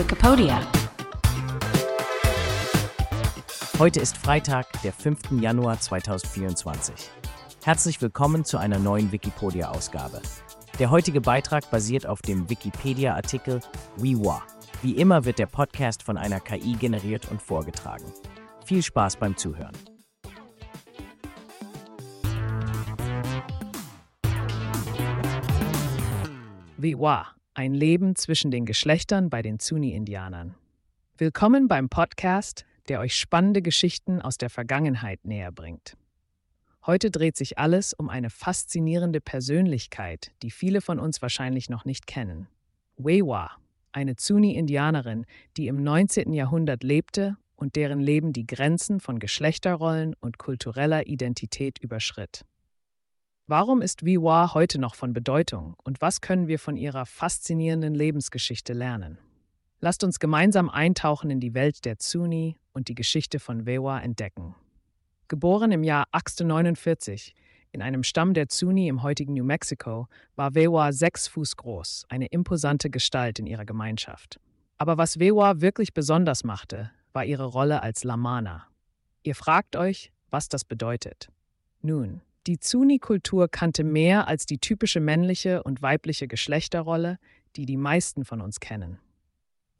Wikipedia. Heute ist Freitag, der 5. Januar 2024. Herzlich willkommen zu einer neuen Wikipedia-Ausgabe. Der heutige Beitrag basiert auf dem Wikipedia-Artikel WeWa. Wie immer wird der Podcast von einer KI generiert und vorgetragen. Viel Spaß beim Zuhören. Wiwa, ein Leben zwischen den Geschlechtern bei den Zuni-Indianern. Willkommen beim Podcast, der euch spannende Geschichten aus der Vergangenheit näher bringt. Heute dreht sich alles um eine faszinierende Persönlichkeit, die viele von uns wahrscheinlich noch nicht kennen. Wewa, eine Zuni-Indianerin, die im 19. Jahrhundert lebte und deren Leben die Grenzen von Geschlechterrollen und kultureller Identität überschritt. Warum ist Wiwa heute noch von Bedeutung und was können wir von ihrer faszinierenden Lebensgeschichte lernen? Lasst uns gemeinsam eintauchen in die Welt der Zuni und die Geschichte von Wewa entdecken. Geboren im Jahr 1849 in einem Stamm der Zuni im heutigen New Mexico, war Wewa sechs Fuß groß, eine imposante Gestalt in ihrer Gemeinschaft. Aber was Wewa wirklich besonders machte, war ihre Rolle als Lamana. Ihr fragt euch, was das bedeutet. Nun, die Zuni-Kultur kannte mehr als die typische männliche und weibliche Geschlechterrolle, die die meisten von uns kennen.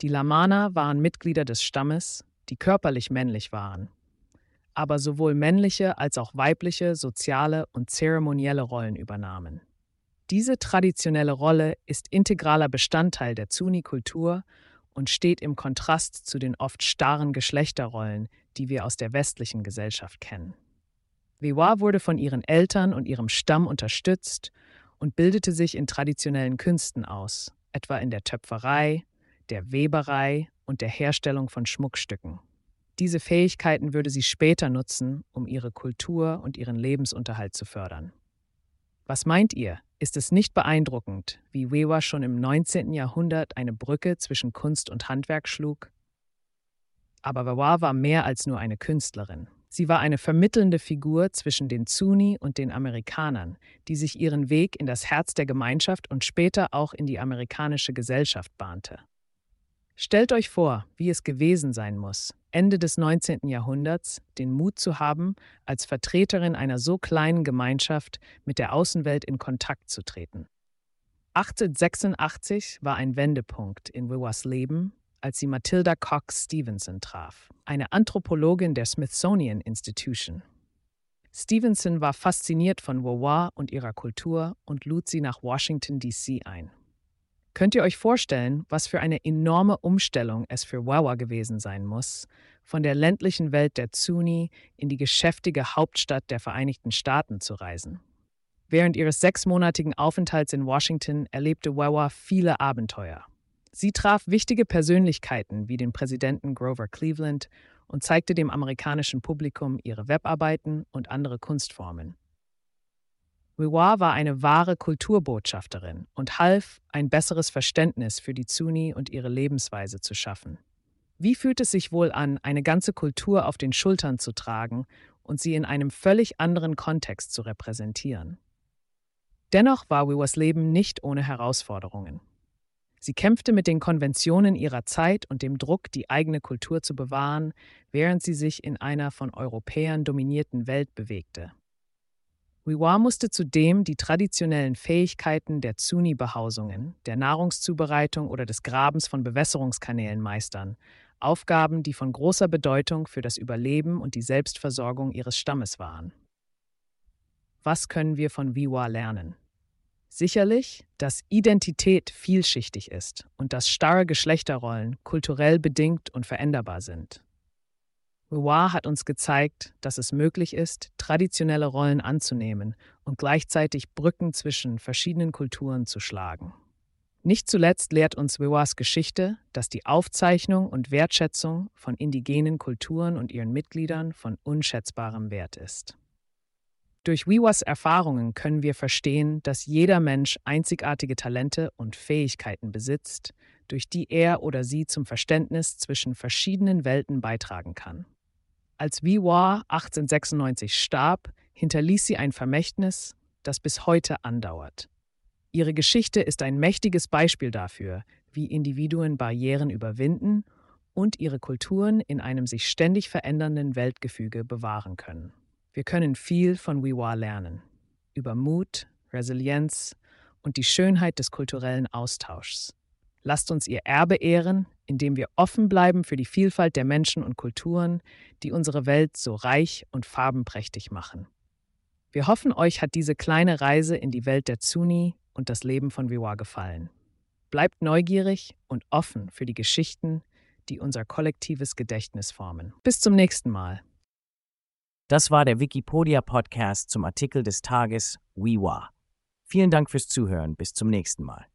Die Lamana waren Mitglieder des Stammes, die körperlich männlich waren, aber sowohl männliche als auch weibliche soziale und zeremonielle Rollen übernahmen. Diese traditionelle Rolle ist integraler Bestandteil der Zuni-Kultur und steht im Kontrast zu den oft starren Geschlechterrollen, die wir aus der westlichen Gesellschaft kennen. Wewa wurde von ihren Eltern und ihrem Stamm unterstützt und bildete sich in traditionellen Künsten aus, etwa in der Töpferei, der Weberei und der Herstellung von Schmuckstücken. Diese Fähigkeiten würde sie später nutzen, um ihre Kultur und ihren Lebensunterhalt zu fördern. Was meint ihr? Ist es nicht beeindruckend, wie Wewa schon im 19. Jahrhundert eine Brücke zwischen Kunst und Handwerk schlug? Aber Wewa war mehr als nur eine Künstlerin. Sie war eine vermittelnde Figur zwischen den Zuni und den Amerikanern, die sich ihren Weg in das Herz der Gemeinschaft und später auch in die amerikanische Gesellschaft bahnte. Stellt euch vor, wie es gewesen sein muss, Ende des 19. Jahrhunderts den Mut zu haben, als Vertreterin einer so kleinen Gemeinschaft mit der Außenwelt in Kontakt zu treten. 1886 war ein Wendepunkt in Wiwas Leben, als sie Matilda Cox Stevenson traf, eine Anthropologin der Smithsonian Institution. Stevenson war fasziniert von Wawa und ihrer Kultur und lud sie nach Washington, D.C. ein. Könnt ihr euch vorstellen, was für eine enorme Umstellung es für Wawa gewesen sein muss, von der ländlichen Welt der Zuni in die geschäftige Hauptstadt der Vereinigten Staaten zu reisen? Während ihres sechsmonatigen Aufenthalts in Washington erlebte Wawa viele Abenteuer. Sie traf wichtige Persönlichkeiten wie den Präsidenten Grover Cleveland und zeigte dem amerikanischen Publikum ihre Webarbeiten und andere Kunstformen. Wiwa war eine wahre Kulturbotschafterin und half, ein besseres Verständnis für die Zuni und ihre Lebensweise zu schaffen. Wie fühlt es sich wohl an, eine ganze Kultur auf den Schultern zu tragen und sie in einem völlig anderen Kontext zu repräsentieren? Dennoch war Wiwas Leben nicht ohne Herausforderungen. Sie kämpfte mit den Konventionen ihrer Zeit und dem Druck, die eigene Kultur zu bewahren, während sie sich in einer von Europäern dominierten Welt bewegte. Wiwa musste zudem die traditionellen Fähigkeiten der Zuni-Behausungen, der Nahrungszubereitung oder des Grabens von Bewässerungskanälen meistern, Aufgaben, die von großer Bedeutung für das Überleben und die Selbstversorgung ihres Stammes waren. Was können wir von Wiwa lernen? Sicherlich, dass Identität vielschichtig ist und dass starre Geschlechterrollen kulturell bedingt und veränderbar sind. Wiwa hat uns gezeigt, dass es möglich ist, traditionelle Rollen anzunehmen und gleichzeitig Brücken zwischen verschiedenen Kulturen zu schlagen. Nicht zuletzt lehrt uns Wiwas Geschichte, dass die Aufzeichnung und Wertschätzung von indigenen Kulturen und ihren Mitgliedern von unschätzbarem Wert ist. Durch Wiwas Erfahrungen können wir verstehen, dass jeder Mensch einzigartige Talente und Fähigkeiten besitzt, durch die er oder sie zum Verständnis zwischen verschiedenen Welten beitragen kann. Als Wiwa 1896 starb, hinterließ sie ein Vermächtnis, das bis heute andauert. Ihre Geschichte ist ein mächtiges Beispiel dafür, wie Individuen Barrieren überwinden und ihre Kulturen in einem sich ständig verändernden Weltgefüge bewahren können. Wir können viel von Wiwa lernen. Über Mut, Resilienz und die Schönheit des kulturellen Austauschs. Lasst uns ihr Erbe ehren, indem wir offen bleiben für die Vielfalt der Menschen und Kulturen, die unsere Welt so reich und farbenprächtig machen. Wir hoffen, euch hat diese kleine Reise in die Welt der Zuni und das Leben von Wiwa gefallen. Bleibt neugierig und offen für die Geschichten, die unser kollektives Gedächtnis formen. Bis zum nächsten Mal. Das war der Wikipedia-Podcast zum Artikel des Tages Wiwa. Vielen Dank fürs Zuhören. Bis zum nächsten Mal.